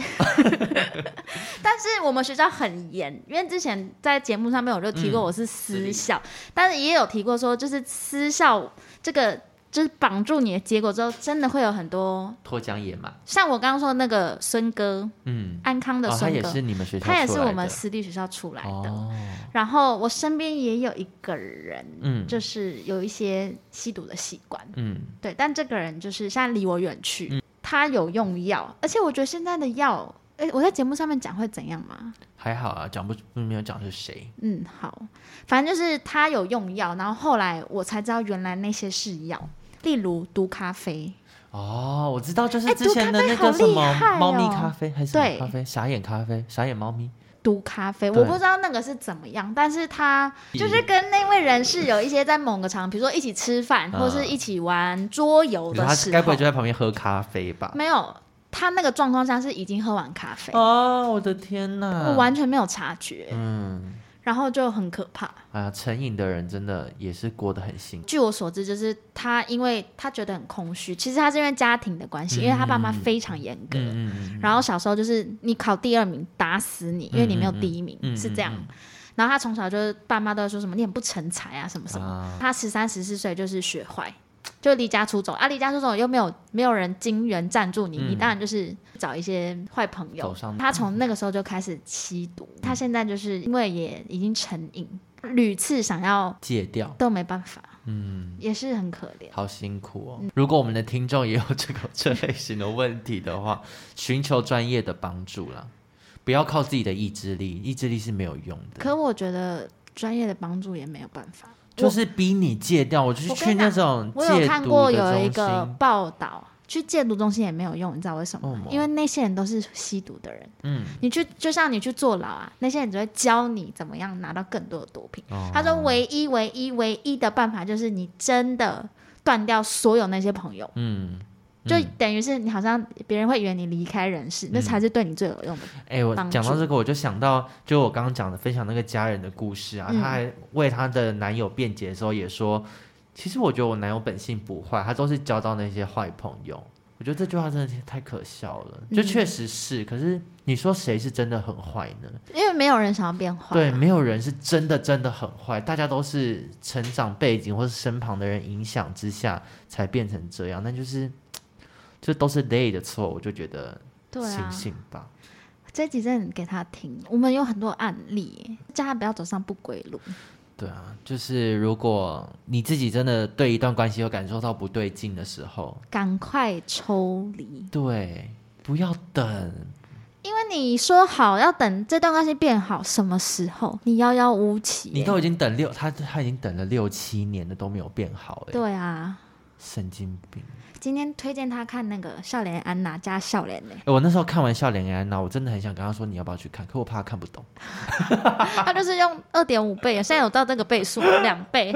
但是我们学校很严，因为之前在节目上面我就提过我是私校，嗯、但是也有提过说就是私校这个。就是绑住你的结果之后，真的会有很多脱缰野马。像我刚刚说的那个孙哥，嗯，安康的孙哥，哦，他也是你们学校，他也是我们私立学校出来的。哦、然后我身边也有一个人，嗯，就是有一些吸毒的习惯，嗯，对。但这个人就是现在离我远去，嗯、他有用药，而且我觉得现在的药，哎，我在节目上面讲会怎样吗？还好啊，讲不没有讲是谁。嗯，好，反正就是他有用药，然后后来我才知道原来那些是药。例如毒咖啡。哦，我知道，就是之前的那个什么猫咪咖啡，还是什么咖啡？傻眼咖啡，傻眼猫咪。毒咖啡，我不知道那个是怎么样，但是他就是跟那位人士有一些在某个场，比如说一起吃饭，或是一起玩桌游的时候，他该不会就在旁边喝咖啡吧？没有，他那个状况下是已经喝完咖啡。哦，我的天哪，我完全没有察觉，嗯。然后就很可怕。哎呀，成瘾的人真的也是过得很辛苦。据我所知，就是他，因为他觉得很空虚。其实他是因为家庭的关系，嗯、因为他爸妈非常严格。嗯、然后小时候就是你考第二名打死你，因为你没有第一名，嗯、是这样。嗯、然后他从小就是爸妈都在说什么你很不成才啊，什么什么。啊、他十三十四岁就是学坏。就离家出走啊！离家出走又没有没有人金援赞助你，嗯、你当然就是找一些坏朋友。他从那个时候就开始吸毒，嗯、他现在就是因为也已经成瘾，屡次想要戒掉都没办法，嗯，也是很可怜，好辛苦哦。嗯、如果我们的听众也有这个这类型的问题的话，寻求专业的帮助啦，不要靠自己的意志力，意志力是没有用的。可我觉得专业的帮助也没有办法。就是逼你戒掉，我，就是去那种戒毒。我有看过有一个报道，去戒毒中心也没有用，你知道为什么吗？因为那些人都是吸毒的人。嗯，你去就像你去坐牢啊，那些人只会教你怎么样拿到更多的毒品。哦、他说，唯一唯一唯一的办法就是你真的断掉所有那些朋友。嗯。就等于是你好像别人会以为你离开人世，嗯、那才是对你最有用的。哎、欸，我讲到这个，我就想到，就我刚刚讲的分享那个家人的故事啊，她、嗯、还为她的男友辩解的时候也说，其实我觉得我男友本性不坏，他都是交到那些坏朋友。我觉得这句话真的太可笑了，就确实是。嗯、可是你说谁是真的很坏呢？因为没有人想要变坏、啊。对，没有人是真的真的很坏，大家都是成长背景或是身旁的人影响之下才变成这样。那就是，这都是 they 的错。我就觉得，醒醒吧。这集真的给他听，我们有很多案例，叫他不要走上不归路。对啊，就是如果你自己真的对一段关系有感受到不对劲的时候，赶快抽离。对，不要等，因为你说好要等这段关系变好，什么时候？你遥遥无期，你都已经等六，他他已经等了六七年了，都没有变好。哎对啊，神经病。今天推荐他看那个《笑脸安娜》加《笑脸》呢。我那时候看完《笑脸安娜》，我真的很想跟他说你要不要去看，可我怕他看不懂。他就是用二点五倍，现在有到这个倍数两倍，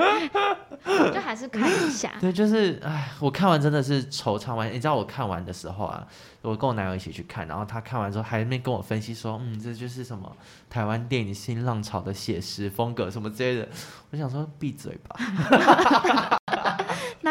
就还是看一下。对，就是哎，我看完真的是惆怅完。你知道我看完的时候啊，我跟我男友一起去看，然后他看完之后还没跟我分析说，嗯，这就是什么台湾电影新浪潮的写实风格什么之类的。我想说闭嘴吧。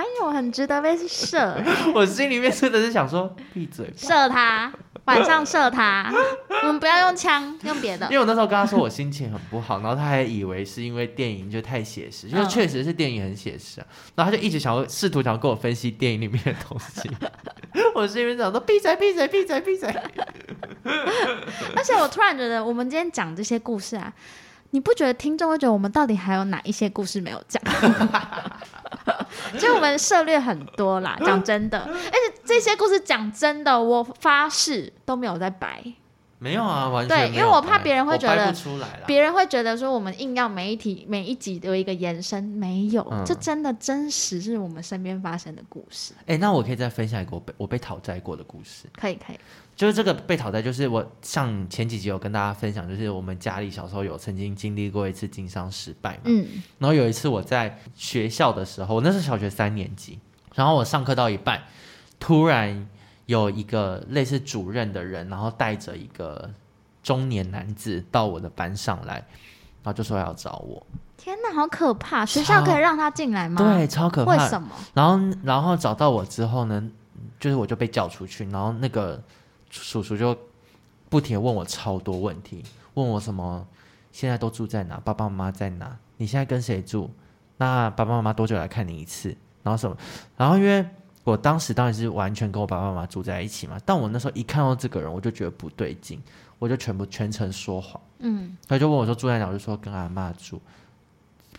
男友很值得被射，我心里面真的是想说闭嘴，射他，晚上射他，我们不要用枪，用别的。因为我那时候跟他说我心情很不好，然后他还以为是因为电影就太写实，因为确实是电影很写实啊，然后他就一直想要试图想要跟我分析电影里面的东西，我心里面想说闭嘴闭嘴闭嘴闭嘴。而且我突然觉得，我们今天讲这些故事啊。你不觉得听众会觉得我们到底还有哪一些故事没有讲？就我们涉猎很多啦，讲真的，而且这些故事讲真的，我发誓都没有在白。没有啊，完全对，因为我怕别人会觉得，别人会觉得说我们硬要每一题每一集有一个延伸，没有，这、嗯、真的真实是我们身边发生的故事。哎、欸，那我可以再分享一个我被我被讨债过的故事。可以，可以。就是这个被讨债，就是我上前几集有跟大家分享，就是我们家里小时候有曾经经历过一次经商失败嘛。嗯。然后有一次我在学校的时候，我那是小学三年级，然后我上课到一半，突然有一个类似主任的人，然后带着一个中年男子到我的班上来，然后就说要找我。天哪，好可怕！学校可以让他进来吗？对，超可怕。为什么？然后，然后找到我之后呢，就是我就被叫出去，然后那个。叔叔就不停地问我超多问题，问我什么现在都住在哪，爸爸妈妈在哪，你现在跟谁住？那爸爸妈妈多久来看你一次？然后什么？然后因为我当时当然是完全跟我爸爸妈妈住在一起嘛，但我那时候一看到这个人，我就觉得不对劲，我就全部全程说谎。嗯，他就问我说住在哪，我就说跟阿妈住。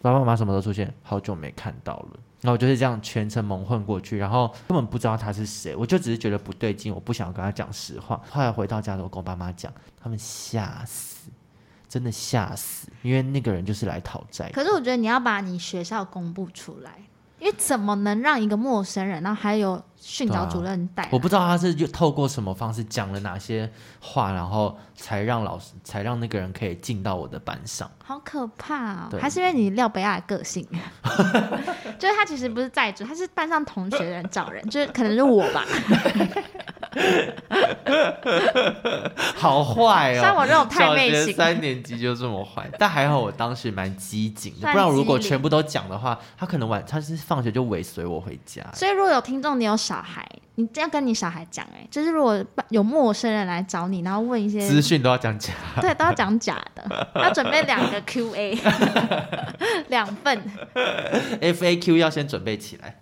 爸爸妈妈什么时候出现？好久没看到了。然后我就是这样全程蒙混过去，然后根本不知道他是谁，我就只是觉得不对劲，我不想跟他讲实话。后来回到家，我跟我爸妈讲，他们吓死，真的吓死，因为那个人就是来讨债。可是我觉得你要把你学校公布出来。因为怎么能让一个陌生人，然后还有训导主任带、啊？我不知道他是就透过什么方式讲了哪些话，然后才让老师，才让那个人可以进到我的班上。好可怕哦！还是因为你廖北亚的个性，就是他其实不是在主，他是班上同学的人找人，就是可能是我吧。好坏哦！像我这种太妹型，三年级就这么坏，但还好我当时蛮机警的，不然如果全部都讲的话，他可能晚他是放学就尾随我回家。所以如果有听众，你有小孩，你这样跟你小孩讲，哎，就是如果有陌生人来找你，然后问一些资讯都要讲假，对，都要讲假的，要准备两个 Q&A，两份 FAQ 要先准备起来。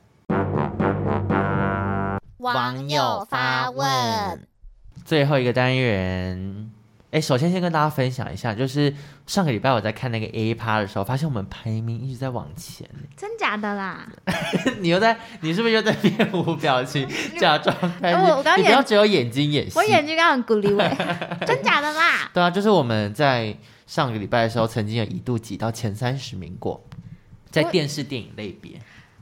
网友发问，最后一个单元，哎，首先先跟大家分享一下，就是上个礼拜我在看那个 A 趴的时候，发现我们排名一直在往前，真假的啦？你又在，你是不是又在面无表情，假装开心？我我刚你不要只有眼睛演戏，我眼睛刚刚很鼓励我，真假的啦？对啊，就是我们在上个礼拜的时候，曾经有一度挤到前三十名过，在电视电影类别。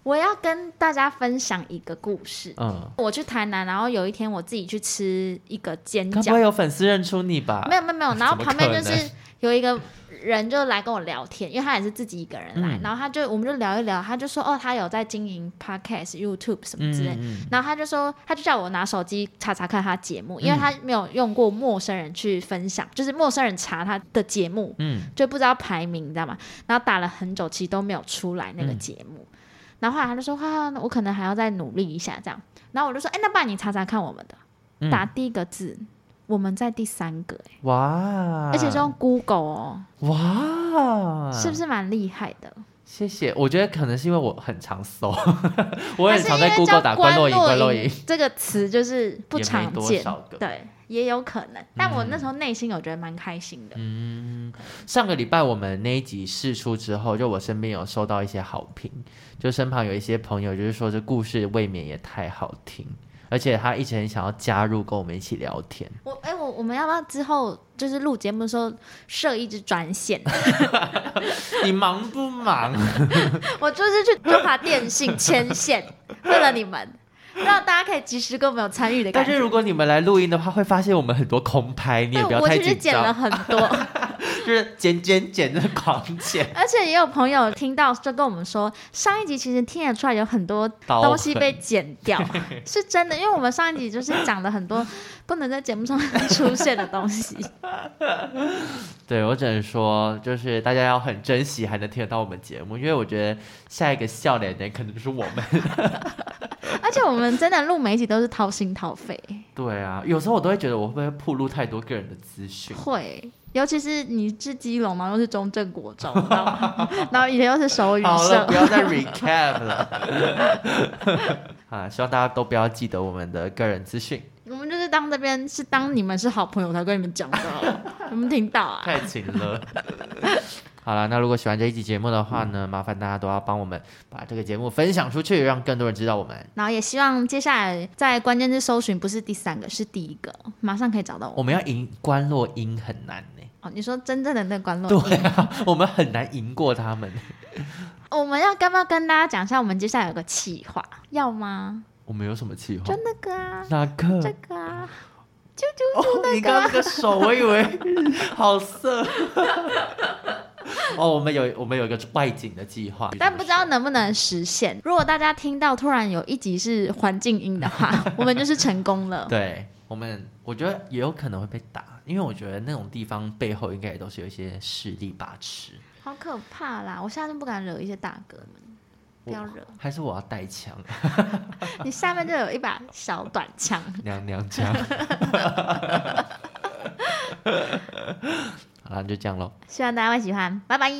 我要跟大家分享一个故事。嗯，我去台南，然后有一天我自己去吃一个煎饺。不会有粉丝认出你吧？没有没有没有。然后旁边就是有一个人就来跟我聊天，因为他也是自己一个人来，嗯、然后他就我们就聊一聊，他就说哦，他有在经营 Podcast、YouTube 什么之类。然后他就说，他就叫我拿手机查查看他节目，因为他没有用过陌生人去分享，就是陌生人查他的节目，嗯，就不知道排名，你知道吗？然后打了很久，其实都没有出来那个节目。嗯然后后来他就说：“哈、啊，我可能还要再努力一下这样。”然后我就说：“哎，那不然你查查看我们的，嗯、打第一个字，我们在第三个。”哎，哇！而且是用 Google 哦，哇，是不是蛮厉害的？谢谢，我觉得可能是因为我很常搜，我很常在 Google 打关洛影关洛影这个词，就是不常见，个对，也有可能。但我那时候内心我觉得蛮开心的。嗯，上个礼拜我们那一集试出之后，就我身边有收到一些好评，就身旁有一些朋友就是说这故事未免也太好听。而且他一直很想要加入跟我们一起聊天。我哎、欸，我我们要不要之后就是录节目的时候设一支专线？你忙不忙？我就是去中华电信牵线，为了你们。让大家可以及时跟我们有参与的感觉。但是如果你们来录音的话，会发现我们很多空拍，你也不要太紧张。我其实剪了很多，就是剪剪剪的狂剪。而且也有朋友听到就跟我们说，上一集其实听得出来有很多东西被剪掉，是真的，因为我们上一集就是讲了很多不能在节目上出现的东西。对，我只能说，就是大家要很珍惜还能听得到我们节目，因为我觉得下一个笑脸的可能就是我们。而且我们真的录每一集都是掏心掏肺。对啊，有时候我都会觉得我会不会暴露太多个人的资讯？会，尤其是你是基隆嘛，又是中正国中，然后 以前又是手语社。好了，不要再 recap 了。啊，希望大家都不要记得我们的个人资讯。我们就是当这边是当你们是好朋友才跟你们讲的，有没有听到啊？太勤了。好了，那如果喜欢这一期节目的话呢，麻烦大家都要帮我们把这个节目分享出去，让更多人知道我们。然后也希望接下来在关键字搜寻不是第三个，是第一个，马上可以找到我们。我们要赢关落音很难呢。哦，你说真正的那个关落音？对啊，我们很难赢过他们。我们要干嘛跟大家讲一下？我们接下来有个企划，要吗？我们有什么企划？就那个啊，哪个？这个啊。就就就那个、哦，你刚刚那个手，我以为好色。哦，我们有我们有一个外景的计划，但不知道能不能实现。如果大家听到突然有一集是环境音的话，我们就是成功了。对，我们我觉得也有可能会被打，因为我觉得那种地方背后应该也都是有一些势力把持。好可怕啦！我现在都不敢惹一些大哥们。不要惹，还是我要带枪？你下面就有一把小短枪，娘娘枪。那就这样咯，希望大家会喜欢，拜拜。